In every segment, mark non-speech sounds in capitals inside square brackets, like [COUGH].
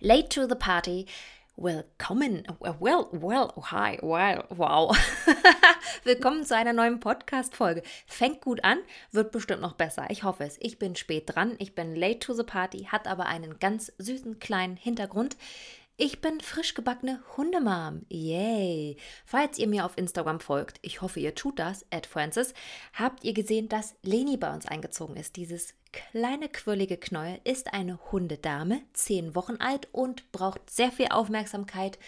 Late to the party. Willkommen, well, well, hi, well, wow. [LAUGHS] Willkommen zu einer neuen Podcast-Folge. Fängt gut an, wird bestimmt noch besser. Ich hoffe es. Ich bin spät dran, ich bin late to the party, hat aber einen ganz süßen kleinen Hintergrund. Ich bin frisch gebackene Hundemam. Yay! Falls ihr mir auf Instagram folgt, ich hoffe, ihr tut das, at Francis, habt ihr gesehen, dass Leni bei uns eingezogen ist. Dieses kleine quirlige Knäuel ist eine Hundedame, zehn Wochen alt und braucht sehr viel Aufmerksamkeit.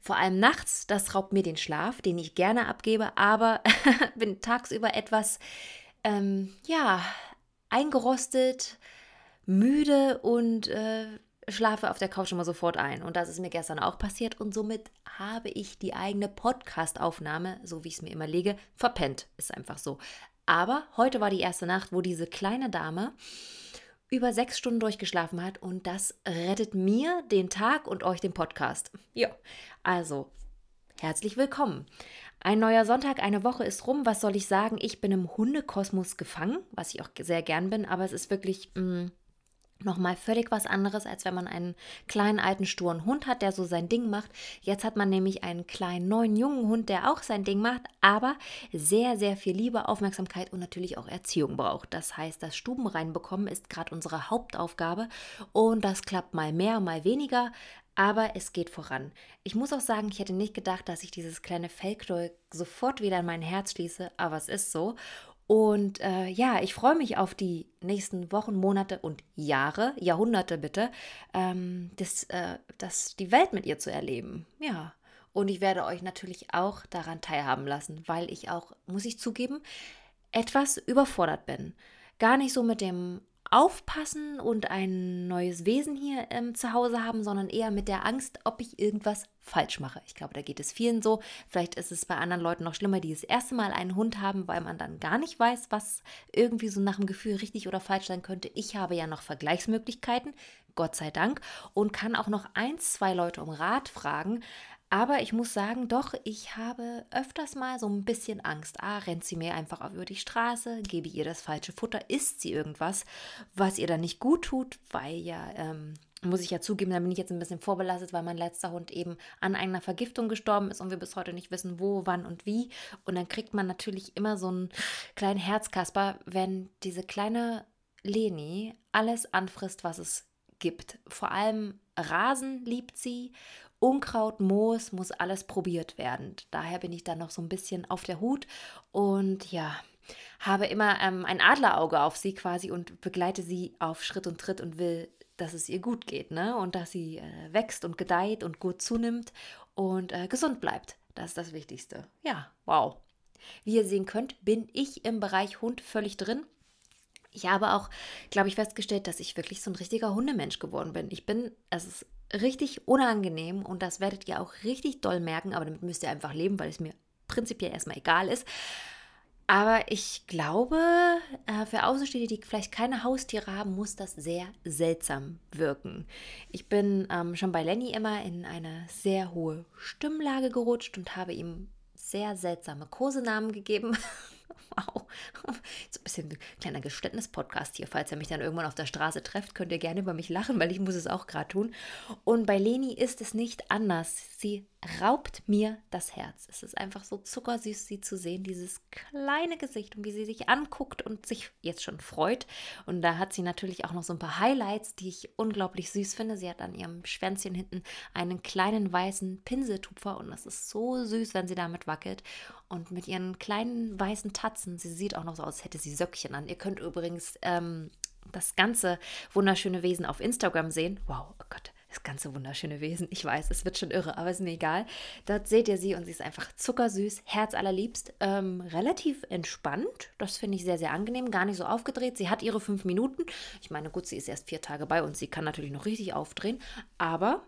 Vor allem nachts, das raubt mir den Schlaf, den ich gerne abgebe, aber [LAUGHS] bin tagsüber etwas, ähm, ja, eingerostet, müde und äh, schlafe auf der Couch immer sofort ein. Und das ist mir gestern auch passiert. Und somit habe ich die eigene Podcast-Aufnahme, so wie ich es mir immer lege, verpennt. Ist einfach so. Aber heute war die erste Nacht, wo diese kleine Dame über sechs Stunden durchgeschlafen hat. Und das rettet mir den Tag und euch den Podcast. Ja, also herzlich willkommen. Ein neuer Sonntag, eine Woche ist rum. Was soll ich sagen? Ich bin im Hundekosmos gefangen, was ich auch sehr gern bin. Aber es ist wirklich. Mh, mm, nochmal völlig was anderes, als wenn man einen kleinen alten sturen Hund hat, der so sein Ding macht. Jetzt hat man nämlich einen kleinen neuen jungen Hund, der auch sein Ding macht, aber sehr, sehr viel Liebe, Aufmerksamkeit und natürlich auch Erziehung braucht. Das heißt, das Stuben reinbekommen ist gerade unsere Hauptaufgabe und das klappt mal mehr, mal weniger. Aber es geht voran. Ich muss auch sagen, ich hätte nicht gedacht, dass ich dieses kleine Fellknäuel sofort wieder in mein Herz schließe, aber es ist so. Und äh, ja, ich freue mich auf die nächsten Wochen, Monate und Jahre, Jahrhunderte bitte, ähm, das, äh, das, die Welt mit ihr zu erleben. Ja. Und ich werde euch natürlich auch daran teilhaben lassen, weil ich auch, muss ich zugeben, etwas überfordert bin. Gar nicht so mit dem aufpassen und ein neues Wesen hier ähm, zu Hause haben, sondern eher mit der Angst, ob ich irgendwas falsch mache. Ich glaube, da geht es vielen so. Vielleicht ist es bei anderen Leuten noch schlimmer, die das erste Mal einen Hund haben, weil man dann gar nicht weiß, was irgendwie so nach dem Gefühl richtig oder falsch sein könnte. Ich habe ja noch Vergleichsmöglichkeiten, Gott sei Dank, und kann auch noch ein, zwei Leute um Rat fragen. Aber ich muss sagen, doch, ich habe öfters mal so ein bisschen Angst. Ah, rennt sie mir einfach über die Straße, gebe ihr das falsche Futter, isst sie irgendwas, was ihr dann nicht gut tut, weil ja, ähm, muss ich ja zugeben, da bin ich jetzt ein bisschen vorbelastet, weil mein letzter Hund eben an einer Vergiftung gestorben ist und wir bis heute nicht wissen, wo, wann und wie. Und dann kriegt man natürlich immer so einen kleinen Herzkasper, wenn diese kleine Leni alles anfrisst, was es gibt. Vor allem Rasen liebt sie Unkraut, Moos, muss alles probiert werden. Daher bin ich da noch so ein bisschen auf der Hut und ja, habe immer ähm, ein Adlerauge auf sie quasi und begleite sie auf Schritt und Tritt und will, dass es ihr gut geht, ne? Und dass sie äh, wächst und gedeiht und gut zunimmt und äh, gesund bleibt. Das ist das Wichtigste. Ja, wow. Wie ihr sehen könnt, bin ich im Bereich Hund völlig drin. Ich habe auch, glaube ich, festgestellt, dass ich wirklich so ein richtiger Hundemensch geworden bin. Ich bin, es ist richtig unangenehm und das werdet ihr auch richtig doll merken, aber damit müsst ihr einfach leben, weil es mir prinzipiell erstmal egal ist. Aber ich glaube, äh, für Außenstehende, die vielleicht keine Haustiere haben, muss das sehr seltsam wirken. Ich bin ähm, schon bei Lenny immer in eine sehr hohe Stimmlage gerutscht und habe ihm sehr seltsame Kosenamen gegeben. [LAUGHS] [LAUGHS] Wow. So ein bisschen ein kleiner Geständnis-Podcast hier. Falls ihr mich dann irgendwann auf der Straße trefft, könnt ihr gerne über mich lachen, weil ich muss es auch gerade tun. Und bei Leni ist es nicht anders. Sie raubt mir das Herz. Es ist einfach so zuckersüß, sie zu sehen, dieses kleine Gesicht und wie sie sich anguckt und sich jetzt schon freut. Und da hat sie natürlich auch noch so ein paar Highlights, die ich unglaublich süß finde. Sie hat an ihrem Schwänzchen hinten einen kleinen weißen Pinseltupfer und das ist so süß, wenn sie damit wackelt. Und mit ihren kleinen weißen Tatzen, sie sieht auch noch so aus, als hätte sie Söckchen an. Ihr könnt übrigens ähm, das ganze wunderschöne Wesen auf Instagram sehen. Wow, oh Gott das ganze wunderschöne Wesen. Ich weiß, es wird schon irre, aber ist mir egal. Dort seht ihr sie und sie ist einfach zuckersüß, herzallerliebst, ähm, relativ entspannt. Das finde ich sehr, sehr angenehm, gar nicht so aufgedreht. Sie hat ihre fünf Minuten. Ich meine, gut, sie ist erst vier Tage bei uns, sie kann natürlich noch richtig aufdrehen, aber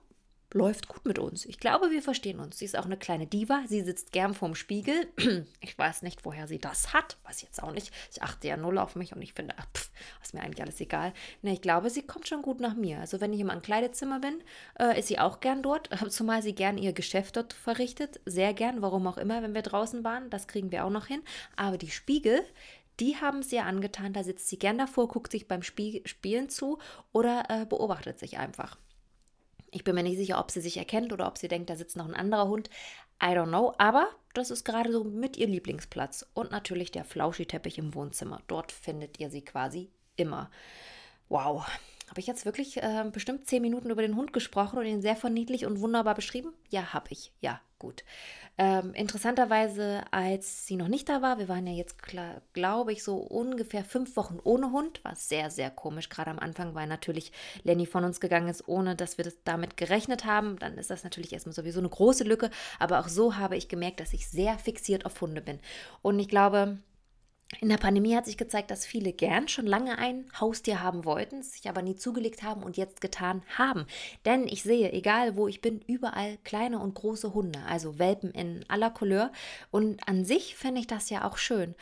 läuft gut mit uns. Ich glaube, wir verstehen uns. Sie ist auch eine kleine Diva. Sie sitzt gern vorm Spiegel. [CLEARS THROAT] Ich weiß nicht, woher sie das hat. Weiß jetzt auch nicht. Ich achte ja null auf mich und ich finde, pff, ist mir eigentlich alles egal. Ne, ich glaube, sie kommt schon gut nach mir. Also wenn ich im Ankleidezimmer bin, äh, ist sie auch gern dort. [LAUGHS] Zumal sie gern ihr Geschäft dort verrichtet. Sehr gern, warum auch immer, wenn wir draußen waren. Das kriegen wir auch noch hin. Aber die Spiegel, die haben es ihr angetan. Da sitzt sie gern davor, guckt sich beim Spie Spielen zu oder äh, beobachtet sich einfach. Ich bin mir nicht sicher, ob sie sich erkennt oder ob sie denkt, da sitzt noch ein anderer Hund. I don't know, aber das ist gerade so mit ihr Lieblingsplatz. Und natürlich der Flauschi-Teppich im Wohnzimmer. Dort findet ihr sie quasi immer. Wow. Habe ich jetzt wirklich äh, bestimmt zehn Minuten über den Hund gesprochen und ihn sehr verniedlich und wunderbar beschrieben? Ja, habe ich. Ja, gut. Ähm, interessanterweise, als sie noch nicht da war, wir waren ja jetzt, glaube ich, so ungefähr fünf Wochen ohne Hund, war sehr, sehr komisch, gerade am Anfang, weil natürlich Lenny von uns gegangen ist, ohne dass wir das damit gerechnet haben. Dann ist das natürlich erstmal sowieso eine große Lücke, aber auch so habe ich gemerkt, dass ich sehr fixiert auf Hunde bin. Und ich glaube, in der Pandemie hat sich gezeigt, dass viele gern schon lange ein Haustier haben wollten, sich aber nie zugelegt haben und jetzt getan haben. Denn ich sehe, egal wo ich bin, überall kleine und große Hunde, also Welpen in aller Couleur. Und an sich fände ich das ja auch schön.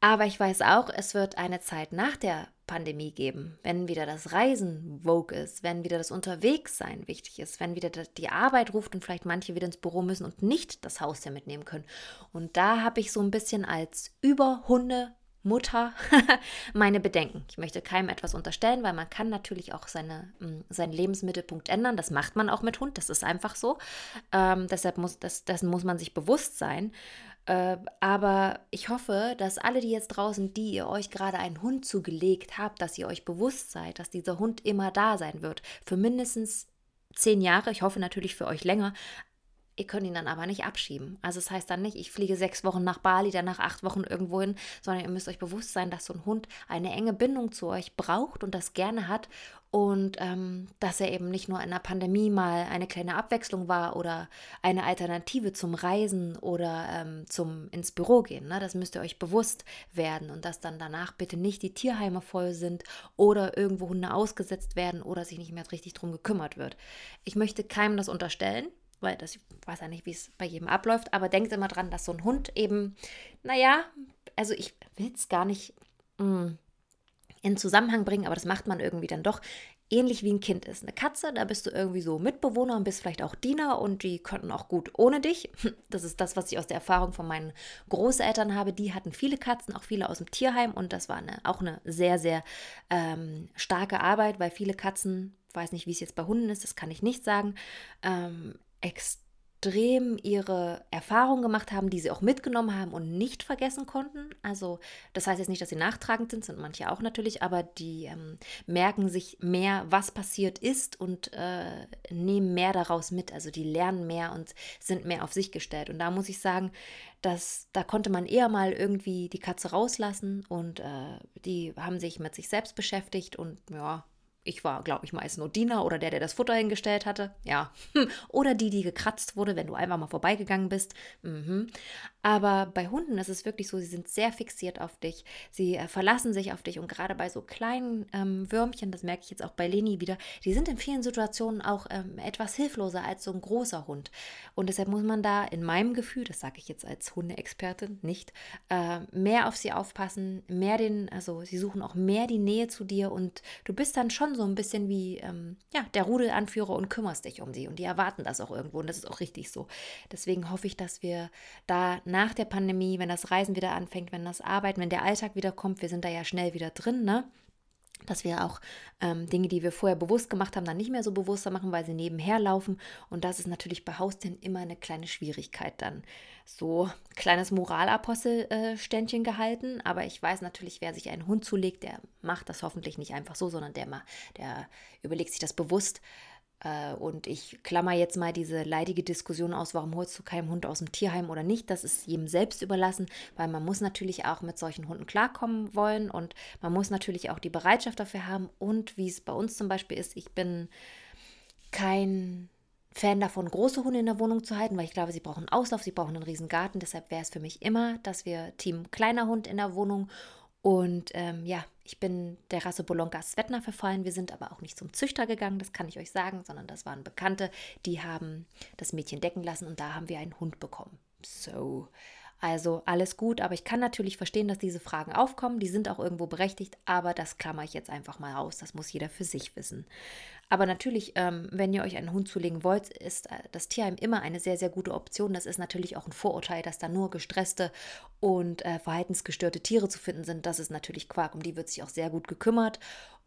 Aber ich weiß auch, es wird eine Zeit nach der Pandemie geben, wenn wieder das Reisen vogue ist, wenn wieder das Unterwegssein wichtig ist, wenn wieder die Arbeit ruft und vielleicht manche wieder ins Büro müssen und nicht das Haustier mitnehmen können. Und da habe ich so ein bisschen als Überhunde Mutter [LAUGHS] meine Bedenken. Ich möchte keinem etwas unterstellen, weil man kann natürlich auch seine, mm, seinen Lebensmittelpunkt ändern. Das macht man auch mit Hund, das ist einfach so. Ähm, deshalb muss, das, dessen muss man sich bewusst sein. Äh, aber ich hoffe, dass alle, die jetzt draußen, die ihr euch gerade einen Hund zugelegt habt, dass ihr euch bewusst seid, dass dieser Hund immer da sein wird. Für mindestens zehn Jahre, ich hoffe natürlich für euch länger, Ihr könnt ihn dann aber nicht abschieben. Also es das heißt dann nicht, ich fliege sechs Wochen nach Bali, dann nach acht Wochen irgendwo hin, sondern ihr müsst euch bewusst sein, dass so ein Hund eine enge Bindung zu euch braucht und das gerne hat und ähm, dass er eben nicht nur in der Pandemie mal eine kleine Abwechslung war oder eine Alternative zum Reisen oder ähm, zum ins Büro gehen. Ne? Das müsst ihr euch bewusst werden und dass dann danach bitte nicht die Tierheime voll sind oder irgendwo Hunde ausgesetzt werden oder sich nicht mehr richtig drum gekümmert wird. Ich möchte keinem das unterstellen weil das, weiß ja nicht, wie es bei jedem abläuft, aber denkt immer dran, dass so ein Hund eben, naja, also ich will es gar nicht mh, mm, in Zusammenhang bringen, aber das macht man irgendwie dann doch ähnlich wie ein Kind ist. Eine Katze, da bist du irgendwie so Mitbewohner und bist vielleicht auch Diener und die könnten auch gut ohne dich. [LAUGHS] Das ist das, was ich aus der Erfahrung von meinen Großeltern habe. Die hatten viele Katzen, auch viele aus dem Tierheim und das war eine, auch eine sehr, sehr ähm, starke Arbeit, weil viele Katzen, weiß nicht, wie es jetzt bei Hunden ist, das kann ich nicht sagen, ähm, extrem ihre Erfahrungen gemacht haben, die sie auch mitgenommen haben und nicht vergessen konnten. Also das heißt jetzt nicht, dass sie nachtragend sind, sind manche auch natürlich, aber die ähm, merken sich mehr, was passiert ist und äh, nehmen mehr daraus mit. Also die lernen mehr und sind mehr auf sich gestellt. Und da muss ich sagen, dass da konnte man eher mal irgendwie die Katze rauslassen und äh, die haben sich mit sich selbst beschäftigt und ja, ich war, glaube ich, meist nur Diener oder der, der das Futter hingestellt hatte. Ja. [LAUGHS] Oder die, die gekratzt wurde, wenn du einfach mal vorbeigegangen bist. Mhm. Aber bei Hunden ist es wirklich so, sie sind sehr fixiert auf dich. Sie äh, verlassen sich auf dich. Und gerade bei so kleinen ähm, Würmchen, das merke ich jetzt auch bei Leni wieder, die sind in vielen Situationen auch ähm, etwas hilfloser als so ein großer Hund. Und deshalb muss man da in meinem Gefühl, das sage ich jetzt als Hundeexpertin nicht, äh, mehr auf sie aufpassen, mehr den, also sie suchen auch mehr die Nähe zu dir und du bist dann schon so ein bisschen wie ähm, ja, der Rudelanführer und kümmerst dich um sie. Und die erwarten das auch irgendwo und das ist auch richtig so. Deswegen hoffe ich, dass wir da nach der Pandemie, wenn das Reisen wieder anfängt, wenn das Arbeiten, wenn der Alltag wieder kommt, wir sind da ja schnell wieder drin, ne? Dass wir auch ähm, Dinge, die wir vorher bewusst gemacht haben, dann nicht mehr so bewusster machen, weil sie nebenher laufen. Und das ist natürlich bei Haustieren immer eine kleine Schwierigkeit dann. So kleines Moralapostelständchen äh, gehalten, aber ich weiß natürlich, wer sich einen Hund zulegt, der macht das hoffentlich nicht einfach so, sondern der, der überlegt sich das bewusst und ich klammer jetzt mal diese leidige Diskussion aus, warum holst du keinen Hund aus dem Tierheim oder nicht. Das ist jedem selbst überlassen, weil man muss natürlich auch mit solchen Hunden klarkommen wollen und man muss natürlich auch die Bereitschaft dafür haben. Und wie es bei uns zum Beispiel ist, ich bin kein Fan davon, große Hunde in der Wohnung zu halten, weil ich glaube, sie brauchen Auslauf, sie brauchen einen riesen Garten. Deshalb wäre es für mich immer, dass wir Team kleiner Hund in der Wohnung und ähm, ja, ich bin der Rasse Bolonka Svetna verfallen. Wir sind aber auch nicht zum Züchter gegangen, das kann ich euch sagen, sondern das waren Bekannte, die haben das Mädchen decken lassen und da haben wir einen Hund bekommen. So, also alles gut, aber ich kann natürlich verstehen, dass diese Fragen aufkommen. Die sind auch irgendwo berechtigt, aber das klammer ich jetzt einfach mal aus. Das muss jeder für sich wissen. Aber natürlich, ähm, wenn ihr euch einen Hund zulegen wollt, ist äh, das Tierheim immer eine sehr, sehr gute Option. Das ist natürlich auch ein Vorurteil, dass da nur gestresste und äh, verhaltensgestörte Tiere zu finden sind. Das ist natürlich Quark. Um die wird sich auch sehr gut gekümmert.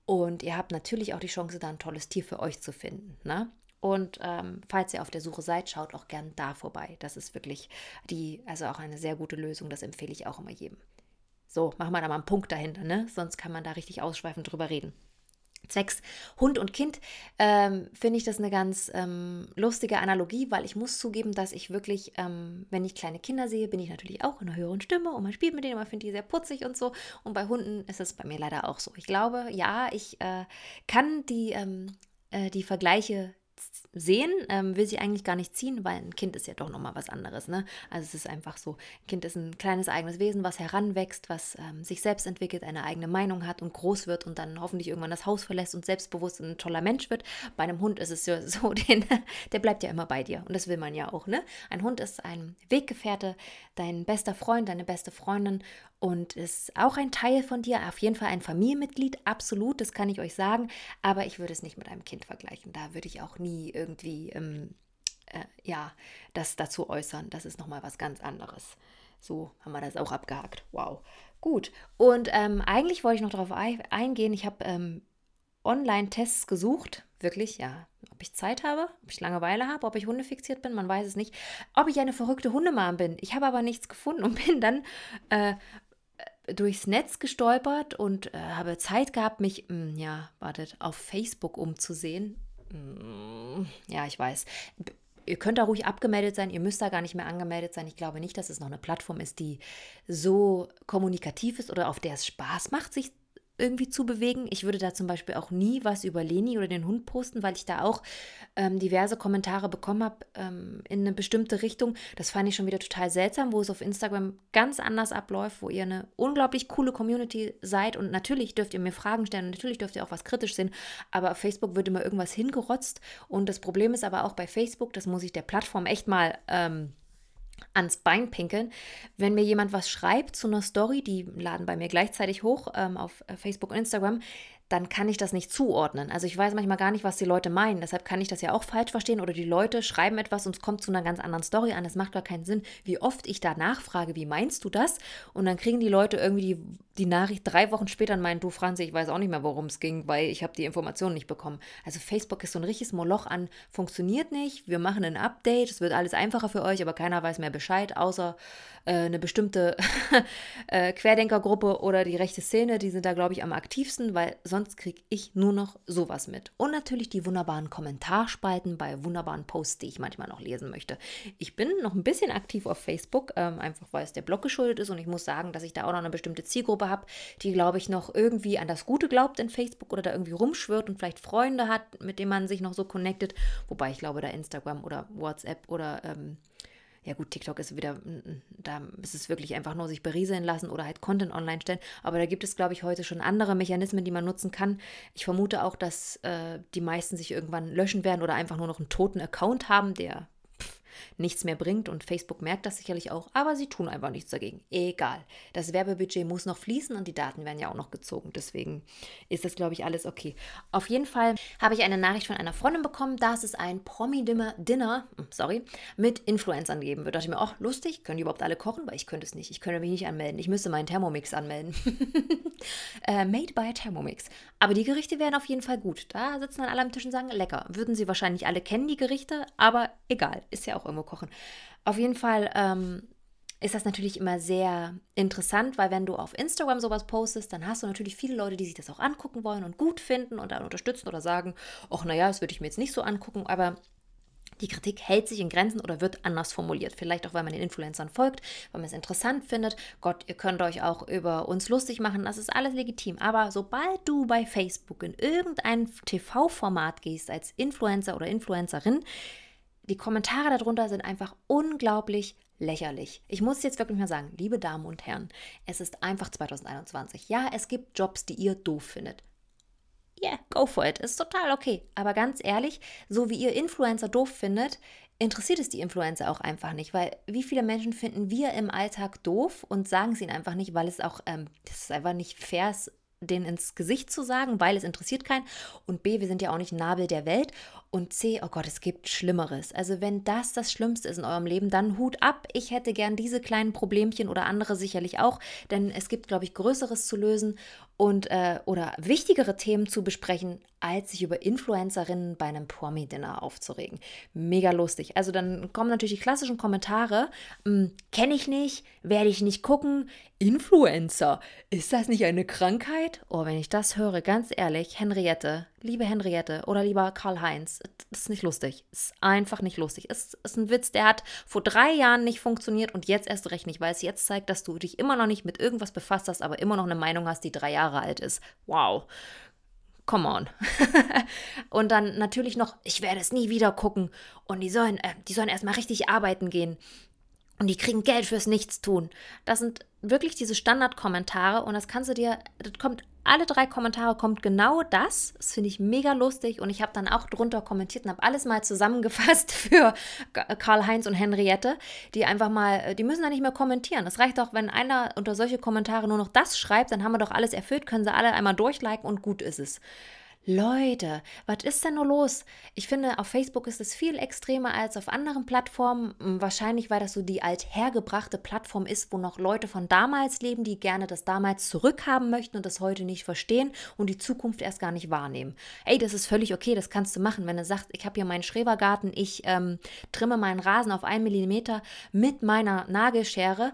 Und ihr habt natürlich auch die Chance, da ein tolles Tier für euch zu finden. Ne? Und ähm, falls ihr auf der Suche seid, schaut auch gern da vorbei. Das ist wirklich die, also auch eine sehr gute Lösung. Das empfehle ich auch immer jedem. So, machen wir da mal einen Punkt dahinter, ne? Sonst kann man da richtig ausschweifend drüber reden. Zwecks Hund und Kind ähm, finde ich das eine ganz ähm, lustige Analogie, weil ich muss zugeben, dass ich wirklich, ähm, wenn ich kleine Kinder sehe, bin ich natürlich auch in einer höheren Stimme und man spielt mit denen, man findet die sehr putzig und so. Und bei Hunden ist es bei mir leider auch so. Ich glaube, ja, ich äh, kann die, ähm, äh, die Vergleiche sehen, ähm, will sie eigentlich gar nicht ziehen, weil ein Kind ist ja doch nochmal was anderes. Ne? Also es ist einfach so, ein Kind ist ein kleines eigenes Wesen, was heranwächst, was ähm, sich selbst entwickelt, eine eigene Meinung hat und groß wird und dann hoffentlich irgendwann das Haus verlässt und selbstbewusst ein toller Mensch wird. Bei einem Hund ist es ja [LAUGHS] so, den, der bleibt ja immer bei dir und das will man ja auch. Ne? Ein Hund ist ein Weggefährte, dein bester Freund, deine beste Freundin und ist auch ein Teil von dir, auf jeden Fall ein Familienmitglied, absolut, das kann ich euch sagen, aber ich würde es nicht mit einem Kind vergleichen. Da würde ich auch nie irgendwie, ähm, äh, ja, das dazu äußern. Das ist nochmal was ganz anderes. So haben wir das auch abgehakt. Wow. Gut. Und ähm, eigentlich wollte ich noch darauf eingehen. Ich habe ähm, Online-Tests gesucht. Wirklich, ja. Ob ich Zeit habe, ob ich Langeweile habe, ob ich hundefixiert bin, man weiß es nicht. Ob ich eine verrückte Hundemam bin. Ich habe aber nichts gefunden und bin dann äh, durchs Netz gestolpert und äh, habe Zeit gehabt, mich, mh, hm, ja, wartet, auf Facebook umzusehen. Mh, hm, ja, ich weiß. Ihr könnt da ruhig abgemeldet sein, ihr müsst da gar nicht mehr angemeldet sein. Ich glaube nicht, dass es noch eine Plattform ist, die so kommunikativ ist oder auf der es Spaß macht, sich irgendwie zu bewegen. Ich würde da zum Beispiel auch nie was über Leni oder den Hund posten, weil ich da auch ähm, diverse Kommentare bekommen habe ähm, in eine bestimmte Richtung. Das fand ich schon wieder total seltsam, wo es auf Instagram ganz anders abläuft, wo ihr eine unglaublich coole Community seid und natürlich dürft ihr mir Fragen stellen und natürlich dürft ihr auch was kritisch sehen, aber auf Facebook wird immer irgendwas hingerotzt und das Problem ist aber auch bei Facebook, das muss ich der Plattform echt mal ähm, ans Bein pinkeln. Wenn mir jemand was schreibt zu einer Story, die laden bei mir gleichzeitig hoch ähm, auf äh, Facebook und Instagram, dann kann ich das nicht zuordnen. Also ich weiß manchmal gar nicht, was die Leute meinen. Deshalb kann ich das ja auch falsch verstehen. Oder die Leute schreiben etwas und es kommt zu einer ganz anderen Story an. Es macht gar keinen Sinn, wie oft ich da nachfrage, wie meinst du das? Und dann kriegen die Leute irgendwie die, die Nachricht drei Wochen später und meinen, du Franzi, ich weiß auch nicht mehr, worum es ging, weil ich habe die Informationen nicht bekommen. Also Facebook ist so ein richtiges Moloch an, funktioniert nicht. Wir machen ein Update, es wird alles einfacher für euch, aber keiner weiß mehr Bescheid, außer äh, eine bestimmte [LAUGHS] äh, Querdenkergruppe oder die rechte Szene. Die sind da, glaube ich, am aktivsten, weil sonst sonst kriege ich nur noch sowas mit. Und natürlich die wunderbaren Kommentarspalten bei wunderbaren Posts, die ich manchmal noch lesen möchte. Ich bin noch ein bisschen aktiv auf Facebook, ähm, einfach weil es der Blog geschuldet ist und ich muss sagen, dass ich da auch noch eine bestimmte Zielgruppe habe, die, glaube ich, noch irgendwie an das Gute glaubt in Facebook oder da irgendwie rumschwirrt und vielleicht Freunde hat, mit denen man sich noch so connectet. Wobei ich glaube, da Instagram oder WhatsApp oder ähm, ja gut, TikTok ist wieder, da ist es wirklich einfach nur sich berieseln lassen oder halt Content online stellen. Aber da gibt es, glaube ich, heute schon andere Mechanismen, die man nutzen kann. Ich vermute auch, dass äh, die meisten sich irgendwann löschen werden oder einfach nur noch einen toten Account haben, der nichts mehr bringt und Facebook merkt das sicherlich auch, aber sie tun einfach nichts dagegen. Egal. Das Werbebudget muss noch fließen und die Daten werden ja auch noch gezogen. Deswegen ist das, glaube ich, alles okay. Auf jeden Fall habe ich eine Nachricht von einer Freundin bekommen, dass es ein Promi-Dinner, hm, sorry, mit Influencern geben wird. Da dachte ich mir, ach, lustig, können die überhaupt alle kochen? Weil ich könnte es nicht. Ich könnte mich nicht anmelden. Ich müsste meinen Thermomix anmelden. [LAUGHS] äh, made by Thermomix. Aber die Gerichte wären auf jeden Fall gut. Da sitzen dann alle am Tisch und sagen, lecker. Würden sie wahrscheinlich alle kennen, die Gerichte, aber egal. Ist ja auch irgendwo kochen. Auf jeden Fall ähm, ist das natürlich immer sehr interessant, weil wenn du auf Instagram sowas postest, dann hast du natürlich viele Leute, die sich das auch angucken wollen und gut finden und dann unterstützen oder sagen, ach naja, das würde ich mir jetzt nicht so angucken, aber die Kritik hält sich in Grenzen oder wird anders formuliert. Vielleicht auch, weil man den Influencern folgt, weil man es interessant findet. Gott, ihr könnt euch auch über uns lustig machen, das ist alles legitim. Aber sobald du bei Facebook in irgendein TV-Format gehst als Influencer oder Influencerin, die Kommentare darunter sind einfach unglaublich lächerlich. Ich muss jetzt wirklich mal sagen, liebe Damen und Herren, es ist einfach 2021. Ja, es gibt Jobs, die ihr doof findet. Yeah, go for it. Ist total okay. Aber ganz ehrlich, so wie ihr Influencer doof findet, interessiert es die Influencer auch einfach nicht, weil wie viele Menschen finden wir im Alltag doof und sagen es ihnen einfach nicht, weil es auch, ähm, das ist einfach nicht fair, denen ins Gesicht zu sagen, weil es interessiert keinen. Und B, wir sind ja auch nicht Nabel der Welt. Und C, oh Gott, es gibt Schlimmeres. Also wenn das das Schlimmste ist in eurem Leben, dann Hut ab. Ich hätte gern diese kleinen Problemchen oder andere sicherlich auch, denn es gibt, glaube ich, Größeres zu lösen und äh, oder wichtigere Themen zu besprechen, als sich über Influencerinnen bei einem Promi-Dinner aufzuregen. Mega lustig. Also dann kommen natürlich die klassischen Kommentare. Hm, Kenne ich nicht, werde ich nicht gucken. Influencer, ist das nicht eine Krankheit? Oh, wenn ich das höre, ganz ehrlich, Henriette, liebe Henriette oder lieber Karl-Heinz, das ist nicht lustig. Das ist einfach nicht lustig. Es ist ein Witz, der hat vor drei Jahren nicht funktioniert und jetzt erst recht nicht, weil es jetzt zeigt, dass du dich immer noch nicht mit irgendwas befasst hast, aber immer noch eine Meinung hast, die drei Jahre alt ist. Wow come on. [LAUGHS] und dann natürlich noch, ich werde es nie wieder gucken. Und die sollen, äh, die sollen erstmal richtig arbeiten gehen. Und die kriegen Geld fürs Nichtstun. Das sind wirklich diese Standardkommentare und das kannst du dir, das kommt, alle drei Kommentare kommt genau das. Das finde ich mega lustig und ich habe dann auch drunter kommentiert und habe alles mal zusammengefasst [LAUGHS] für Karl-Heinz und Henriette, die einfach mal, die müssen da nicht mehr kommentieren. Es reicht auch, wenn einer unter solche Kommentare nur noch das schreibt, dann haben wir doch alles erfüllt, können sie alle einmal durchliken und gut ist es. Leute, was ist denn nur los? Ich finde, auf Facebook ist es viel extremer als auf anderen Plattformen. Hm, wahrscheinlich, weil das so die althergebrachte Plattform ist, wo noch Leute von damals leben, die gerne das damals zurückhaben möchten und das heute nicht verstehen und die Zukunft erst gar nicht wahrnehmen. Ey, das ist völlig okay, das kannst du machen. Wenn du sagst, ich habe hier meinen Schrebergarten, ich ähm, trimme meinen Rasen auf einen Millimeter mit meiner Nagelschere,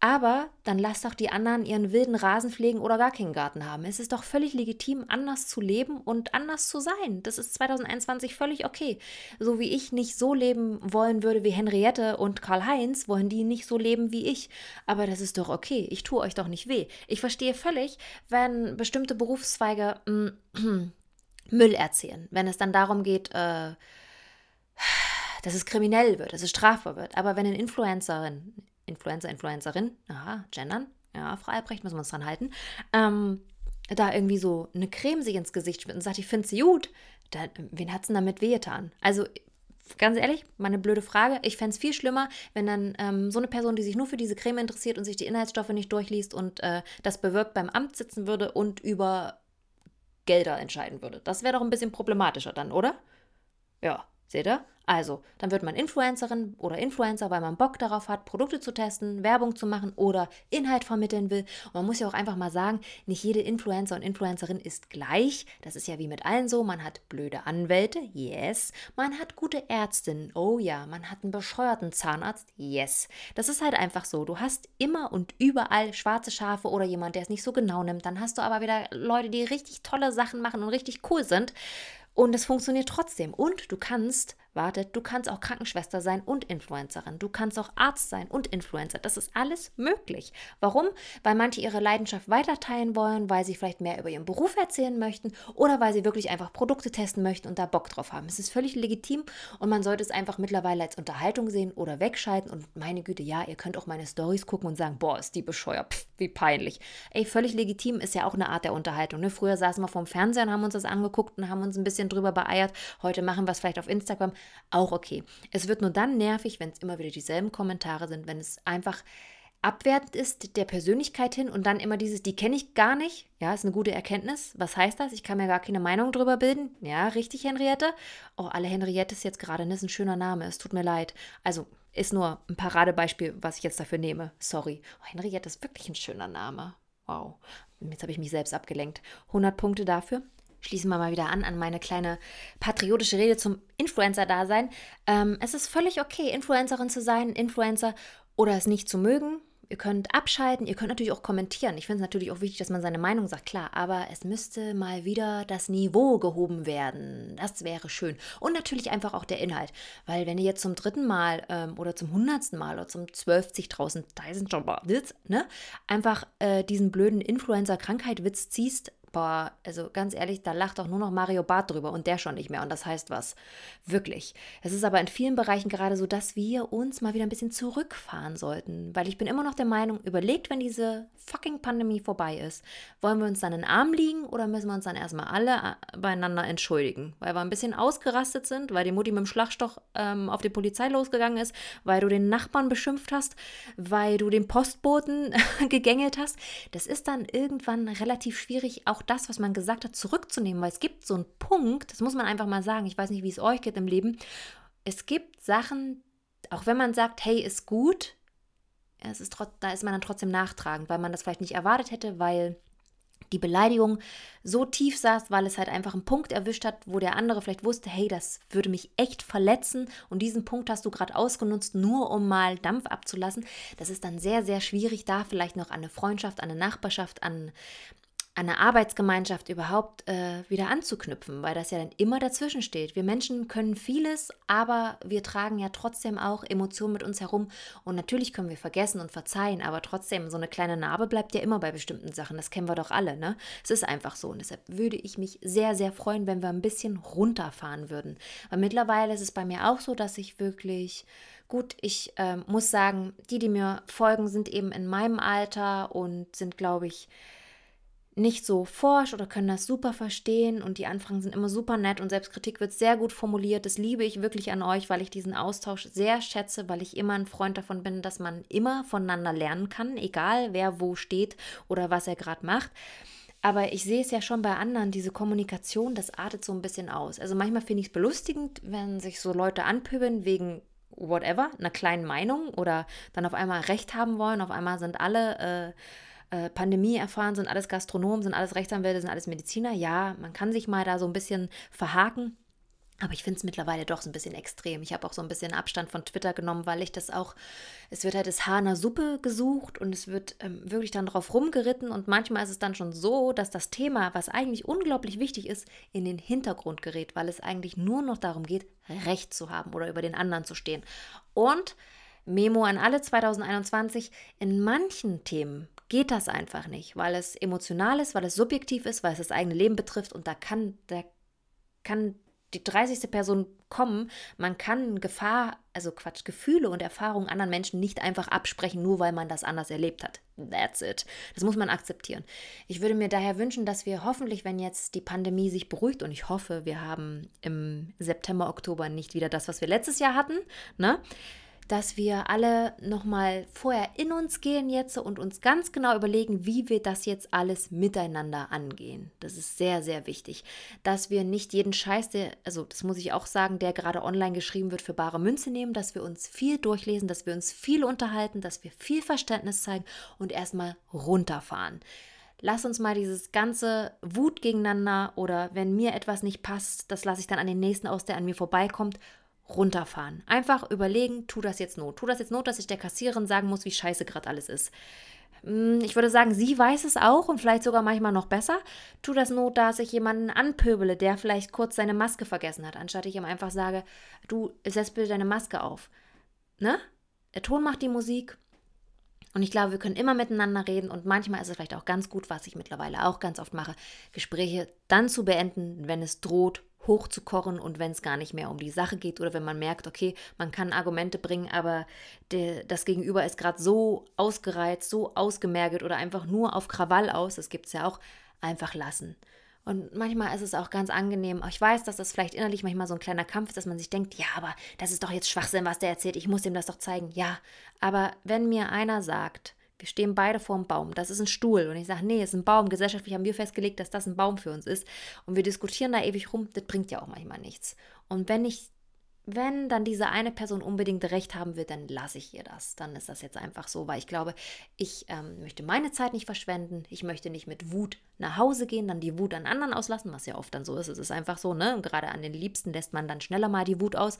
aber dann lass doch die anderen ihren wilden Rasen pflegen oder gar keinen Garten haben. Es ist doch völlig legitim, anders zu leben und anders zu sein. Das ist 2021 völlig okay. So wie ich nicht so leben wollen würde wie Henriette und Karl-Heinz, wollen die nicht so leben wie ich. Aber das ist doch okay. Ich tue euch doch nicht weh. Ich verstehe völlig, wenn bestimmte Berufszweige äh, [CLEARS THROAT] Müll erzählen. Wenn es dann darum geht, äh, dass es kriminell wird, dass es strafbar wird. Aber wenn eine Influencerin, Influencer, Influencerin, aha, gendern, ja, Frau Albrecht, müssen wir uns dran halten, ähm, da irgendwie so eine Creme sich ins Gesicht schmiert und sagt, ich finde sie gut, dann, wen hat es denn damit wehgetan? Also, ganz ehrlich, meine blöde Frage, ich fände es viel schlimmer, wenn dann ähm, so eine Person, die sich nur für diese Creme interessiert und sich die Inhaltsstoffe nicht durchliest und äh, das bewirkt beim Amt sitzen würde und über Gelder entscheiden würde. Das wäre doch ein bisschen problematischer dann, oder? Ja, seht ihr? Also, dann wird man Influencerin oder Influencer, weil man Bock darauf hat, Produkte zu testen, Werbung zu machen oder Inhalt vermitteln will. Und man muss ja auch einfach mal sagen, nicht jede Influencer und Influencerin ist gleich. Das ist ja wie mit allen so. Man hat blöde Anwälte, yes. Man hat gute Ärztinnen, oh ja. Man hat einen bescheuerten Zahnarzt, yes. Das ist halt einfach so. Du hast immer und überall schwarze Schafe oder jemand, der es nicht so genau nimmt. Dann hast du aber wieder Leute, die richtig tolle Sachen machen und richtig cool sind. Und es funktioniert trotzdem. Und du kannst wartet, du kannst auch Krankenschwester sein und Influencerin. Du kannst auch Arzt sein und Influencer. Das ist alles möglich. Warum? Weil manche ihre Leidenschaft weiter teilen wollen, weil sie vielleicht mehr über ihren Beruf erzählen möchten oder weil sie wirklich einfach Produkte testen möchten und da Bock drauf haben. Es ist völlig legitim und man sollte es einfach mittlerweile als Unterhaltung sehen oder wegschalten und meine Güte, ja, ihr könnt auch meine Stories gucken und sagen, boah, ist die bescheuert, Pff, wie peinlich. Ey, völlig legitim ist ja auch eine Art der Unterhaltung. Ne? Früher saßen wir vorm Fernseher und haben uns das angeguckt und haben uns ein bisschen drüber beeiert. Heute machen wir es vielleicht auf Instagram auch okay. Es wird nur dann nervig, wenn es immer wieder dieselben Kommentare sind, wenn es einfach abwertend ist der Persönlichkeit hin und dann immer dieses, die kenne ich gar nicht. Ja, ist eine gute Erkenntnis. Was heißt das? Ich kann mir gar keine Meinung drüber bilden. Ja, richtig, Henriette. Oh, alle Henriettes jetzt gerade, das ne, ist ein schöner Name. Es tut mir leid. Also, ist nur ein Paradebeispiel, was ich jetzt dafür nehme. Sorry. Oh, Henriette ist wirklich ein schöner Name. Wow. Jetzt habe ich mich selbst abgelenkt. 100 Punkte dafür schließen wir mal wieder an an meine kleine patriotische Rede zum Influencer-Dasein. Ähm, es ist völlig okay, Influencerin zu sein, Influencer oder es nicht zu mögen. Ihr könnt abschalten, ihr könnt natürlich auch kommentieren. Ich finde es natürlich auch wichtig, dass man seine Meinung sagt, klar, aber es müsste mal wieder das Niveau gehoben werden. Das wäre schön. Und natürlich einfach auch der Inhalt. Weil wenn ihr jetzt zum dritten Mal ähm, oder zum hundertsten Mal oder zum zwölfzigtausend, ne, einfach äh, diesen blöden Influencer-Krankheit-Witz ziehst, boah, also ganz ehrlich, da lacht doch nur noch Mario Barth drüber und der schon nicht mehr. Und das heißt was. Wirklich. Es ist aber in vielen Bereichen gerade so, dass wir uns mal wieder ein bisschen zurückfahren sollten. Weil ich bin immer noch der Meinung, überlegt, wenn diese fucking Pandemie vorbei ist, wollen wir uns dann in den Arm liegen oder müssen wir uns dann erstmal alle äh, beieinander entschuldigen? Weil wir ein bisschen ausgerastet sind, weil die Mutti mit dem Schlagstoch ähm, auf die Polizei losgegangen ist, weil du den Nachbarn beschimpft hast, weil du den Postboten [LAUGHS] gegängelt hast. Das ist dann irgendwann relativ schwierig, auch das, was man gesagt hat, zurückzunehmen, weil es gibt so einen Punkt, das muss man einfach mal sagen, ich weiß nicht, wie es euch geht im Leben, es gibt Sachen, auch wenn man sagt, hey, ist gut, es ist da ist man dann trotzdem nachtragend, weil man das vielleicht nicht erwartet hätte, weil die Beleidigung so tief saß, weil es halt einfach einen Punkt erwischt hat, wo der andere vielleicht wusste, hey, das würde mich echt verletzen und diesen Punkt hast du gerade ausgenutzt, nur um mal Dampf abzulassen. Das ist dann sehr, sehr schwierig, da vielleicht noch an eine Freundschaft, an eine Nachbarschaft, an eine Arbeitsgemeinschaft überhaupt äh, wieder anzuknüpfen, weil das ja dann immer dazwischen steht. Wir Menschen können vieles, aber wir tragen ja trotzdem auch Emotionen mit uns herum und natürlich können wir vergessen und verzeihen, aber trotzdem, so eine kleine Narbe bleibt ja immer bei bestimmten Sachen. Das kennen wir doch alle, ne? Es ist einfach so und deshalb würde ich mich sehr, sehr freuen, wenn wir ein bisschen runterfahren würden. Weil mittlerweile ist es bei mir auch so, dass ich wirklich Gut, ich äh, muss sagen, die, die mir folgen, sind eben in meinem Alter und sind, glaube ich, nicht so forsch oder können das super verstehen und die Anfragen sind immer super nett und Selbstkritik wird sehr gut formuliert. Das liebe ich wirklich an euch, weil ich diesen Austausch sehr schätze, weil ich immer ein Freund davon bin, dass man immer voneinander lernen kann, egal wer wo steht oder was er gerade macht. Aber ich sehe es ja schon bei anderen, diese Kommunikation, das artet so ein bisschen aus. Also manchmal finde ich es belustigend, wenn sich so Leute anpöbeln wegen whatever, einer kleinen Meinung oder dann auf einmal Recht haben wollen. Auf einmal sind alle äh, äh, Pandemie erfahren, sind alles Gastronomen, sind alles Rechtsanwälte, sind alles Mediziner. Ja, man kann sich mal da so ein bisschen verhaken. Aber ich finde es mittlerweile doch so ein bisschen extrem. Ich habe auch so ein bisschen Abstand von Twitter genommen, weil ich das auch, es wird halt das Haar in der Suppe gesucht und es wird ähm, wirklich dann drauf rumgeritten und manchmal ist es dann schon so, dass das Thema, was eigentlich unglaublich wichtig ist, in den Hintergrund gerät, weil es eigentlich nur noch darum geht, Recht zu haben oder über den anderen zu stehen. Und Memo an alle 2021, in manchen Themen geht das einfach nicht, weil es emotional ist, weil es subjektiv ist, weil es das eigene Leben betrifft und da kann, da kann die 30. Person kommen. Man kann Gefahr, also Quatsch, Gefühle und Erfahrungen anderen Menschen nicht einfach absprechen, nur weil man das anders erlebt hat. That's it. Das muss man akzeptieren. Ich würde mir daher wünschen, dass wir hoffentlich, wenn jetzt die Pandemie sich beruhigt, und ich hoffe, wir haben im September, Oktober nicht wieder das, was wir letztes Jahr hatten, ne? Dass wir alle nochmal vorher in uns gehen jetzt und uns ganz genau überlegen, wie wir das jetzt alles miteinander angehen. Das ist sehr, sehr wichtig, dass wir nicht jeden Scheiß, der, also das muss ich auch sagen, der gerade online geschrieben wird, für bare Münze nehmen, dass wir uns viel durchlesen, dass wir uns viel unterhalten, dass wir viel Verständnis zeigen und erstmal runterfahren. Lass uns mal dieses ganze Wut gegeneinander oder wenn mir etwas nicht passt, das lasse ich dann an den nächsten aus, der an mir vorbeikommt, runterfahren. Einfach überlegen, tu das jetzt Not. Tu das jetzt Not, dass ich der Kassiererin sagen muss, wie scheiße gerade alles ist. Hm, ich würde sagen, sie weiß es auch und vielleicht sogar manchmal noch besser. Tu das Not, dass ich jemanden anpöbele, der vielleicht kurz seine Maske vergessen hat, anstatt ich ihm einfach sage, du setz bitte deine Maske auf. Ne? Der Ton macht die Musik. Und ich glaube, wir können immer miteinander reden und manchmal ist es vielleicht auch ganz gut, was ich mittlerweile auch ganz oft mache, Gespräche dann zu beenden, wenn es droht, hochzukochen und wenn es gar nicht mehr um die Sache geht oder wenn man merkt, okay, man kann Argumente bringen, aber der, das Gegenüber ist gerade so ausgereizt, so ausgemergelt oder einfach nur auf Krawall aus, das gibt es ja auch, einfach lassen. Und manchmal ist es auch ganz angenehm. Ich weiß, dass das vielleicht innerlich manchmal so ein kleiner Kampf ist, dass man sich denkt, ja, aber das ist doch jetzt Schwachsinn, was der erzählt. Ich muss dem das doch zeigen. Ja, aber wenn mir einer sagt, wir stehen beide vor einem Baum. Das ist ein Stuhl. Und ich sage, nee, es ist ein Baum. Gesellschaftlich haben wir festgelegt, dass das ein Baum für uns ist. Und wir diskutieren da ewig rum. Das bringt ja auch manchmal nichts. Und wenn ich, wenn dann diese eine Person unbedingt recht haben will, dann lasse ich ihr das. Dann ist das jetzt einfach so, weil ich glaube, ich ähm, möchte meine Zeit nicht verschwenden. Ich möchte nicht mit Wut nach Hause gehen, dann die Wut an anderen auslassen, was ja oft dann so ist. Es ist einfach so, ne? Und gerade an den Liebsten lässt man dann schneller mal die Wut aus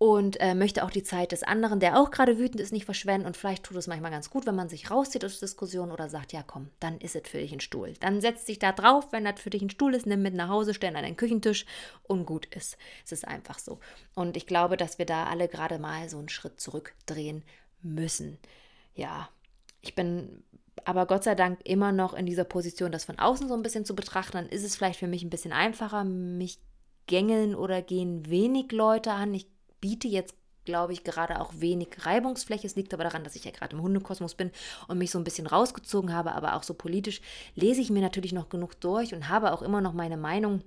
und äh, möchte auch die Zeit des anderen, der auch gerade wütend ist, nicht verschwenden. Und vielleicht tut es manchmal ganz gut, wenn man sich rauszieht aus Diskussionen oder sagt, ja komm, dann ist es für dich ein Stuhl. Dann setzt sich da drauf, wenn das für dich ein Stuhl ist, nimm mit nach Hause, stell an den Küchentisch und gut ist. Es ist einfach so. Und ich glaube, dass wir da alle gerade mal so einen Schritt zurückdrehen müssen. Ja, ich bin aber Gott sei Dank immer noch in dieser Position, das von außen so ein bisschen zu betrachten. Dann ist es vielleicht für mich ein bisschen einfacher. Mich gängeln oder gehen wenig Leute an. Ich biete jetzt glaube ich, gerade auch wenig Reibungsfläche. Es liegt aber daran, dass ich ja gerade im Hundekosmos bin und mich so ein bisschen rausgezogen habe, aber auch so politisch lese ich mir natürlich noch genug durch und habe auch immer noch meine Meinung.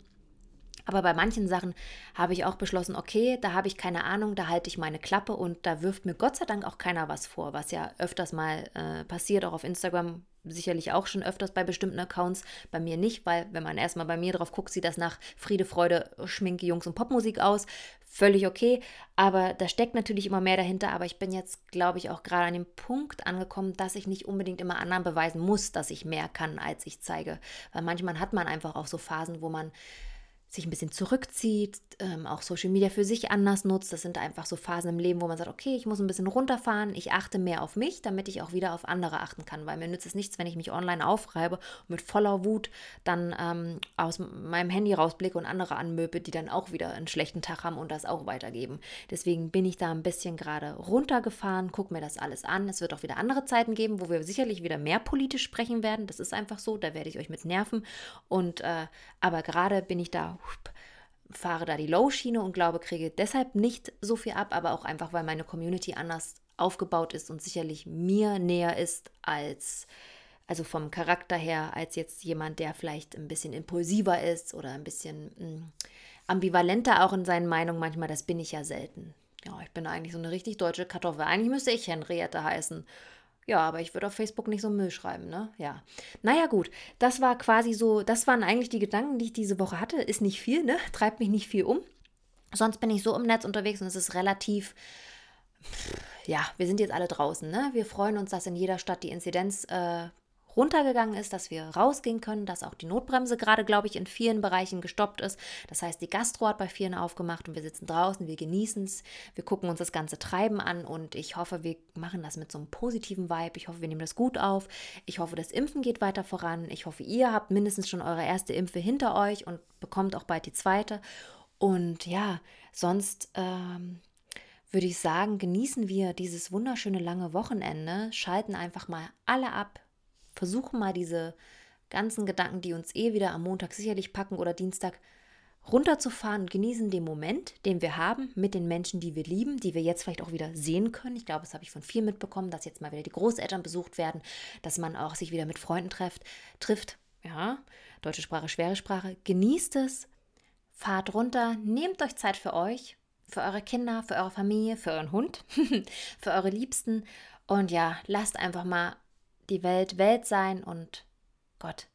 Aber bei manchen Sachen habe ich auch beschlossen, okay, da habe ich keine Ahnung, da halte ich meine Klappe und da wirft mir Gott sei Dank auch keiner was vor, was ja öfters mal äh, passiert, auch auf Instagram sicherlich auch schon öfters bei bestimmten Accounts, bei mir nicht, weil wenn man erstmal bei mir drauf guckt, sieht das nach Friede, Freude, Schminke, Jungs und Popmusik aus. Völlig okay, aber da steckt natürlich immer mehr dahinter. Aber ich bin jetzt, glaube ich, auch gerade an dem Punkt angekommen, dass ich nicht unbedingt immer anderen beweisen muss, dass ich mehr kann, als ich zeige. Weil manchmal hat man einfach auch so Phasen, wo man sich ein bisschen zurückzieht, ähm, auch Social Media für sich anders nutzt. Das sind einfach so Phasen im Leben, wo man sagt, okay, ich muss ein bisschen runterfahren, ich achte mehr auf mich, damit ich auch wieder auf andere achten kann, weil mir nützt es nichts, wenn ich mich online aufreibe und mit voller Wut dann ähm, aus meinem Handy rausblicke und andere anmöbe, die dann auch wieder einen schlechten Tag haben und das auch weitergeben. Deswegen bin ich da ein bisschen gerade runtergefahren, gucke mir das alles an. Es wird auch wieder andere Zeiten geben, wo wir sicherlich wieder mehr politisch sprechen werden. Das ist einfach so, da werde ich euch mit nerven. Und äh, aber gerade bin ich da fahre da die Low-Schiene und glaube, kriege deshalb nicht so viel ab, aber auch einfach, weil meine Community anders aufgebaut ist und sicherlich mir näher ist als, also vom Charakter her, als jetzt jemand, der vielleicht ein bisschen impulsiver ist oder ein bisschen mh, hm, ambivalenter auch in seinen Meinungen manchmal. Das bin ich ja selten. Ja, ich bin eigentlich so eine richtig deutsche Kartoffel. Eigentlich müsste ich Henriette heißen. Ja, aber ich würde auf Facebook nicht so Müll schreiben, ne? Ja. Naja, gut. Das war quasi so, das waren eigentlich die Gedanken, die ich diese Woche hatte. Ist nicht viel, ne? [LAUGHS] Treibt mich nicht viel um. Sonst bin ich so im Netz unterwegs und es ist relativ. Ja, wir sind jetzt alle draußen, ne? Wir freuen uns, dass in jeder Stadt die Inzidenz äh, runtergegangen ist, dass wir rausgehen können, dass auch die Notbremse gerade, glaube ich, in vielen Bereichen gestoppt ist. Das heißt, die Gastro hat bei vielen aufgemacht und wir sitzen draußen, wir genießen es, wir gucken uns das ganze Treiben an und ich hoffe, wir machen das mit so einem positiven Vibe. Ich hoffe, wir nehmen das gut auf. Ich hoffe, das Impfen geht weiter voran. Ich hoffe, ihr habt mindestens schon eure erste Impfe hinter euch und bekommt auch bald die zweite. Und ja, sonst. Ähm, würde ich sagen, genießen wir dieses wunderschöne lange Wochenende, schalten einfach mal alle ab, versuchen mal diese ganzen Gedanken, die uns eh wieder am Montag sicherlich packen oder Dienstag, runterzufahren und genießen den Moment, den wir haben mit den Menschen, die wir lieben, die wir jetzt vielleicht auch wieder sehen können. Ich glaube, das habe ich von vielen mitbekommen, dass jetzt mal wieder die Großeltern besucht werden, dass man auch sich wieder mit Freunden trifft. trifft. Ja, deutsche Sprache, schwere Sprache. Genießt es, fahrt runter, nehmt euch Zeit für euch, für eure Kinder, für eure Familie, für euren Hund, [LAUGHS] für eure Liebsten und ja, lasst einfach mal die Welt Welt sein und Gott.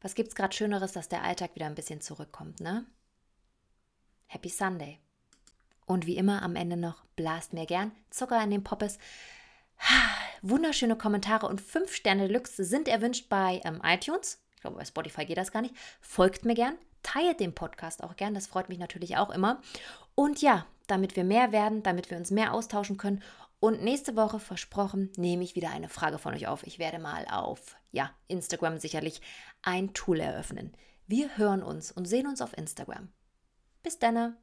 Was gibt's gerade Schöneres, dass der Alltag wieder ein bisschen zurückkommt, ne? Happy Sunday. Und wie immer am Ende noch, blast mir gern Zucker in den Poppes. [SIGHS] Wunderschöne Kommentare und 5 Sterne Deluxe sind erwünscht bei ähm, iTunes. Ich glaube, bei Spotify geht das gar nicht. Folgt mir gern, teilt den Podcast auch gern, das freut mich natürlich auch immer. Und ja, damit wir mehr werden, damit wir uns mehr austauschen können und nächste Woche, versprochen, nehme ich wieder eine Frage von euch auf. Ich werde mal auf, ja, Instagram sicherlich ein Tool eröffnen. Wir hören uns und sehen uns auf Instagram. Bis dann.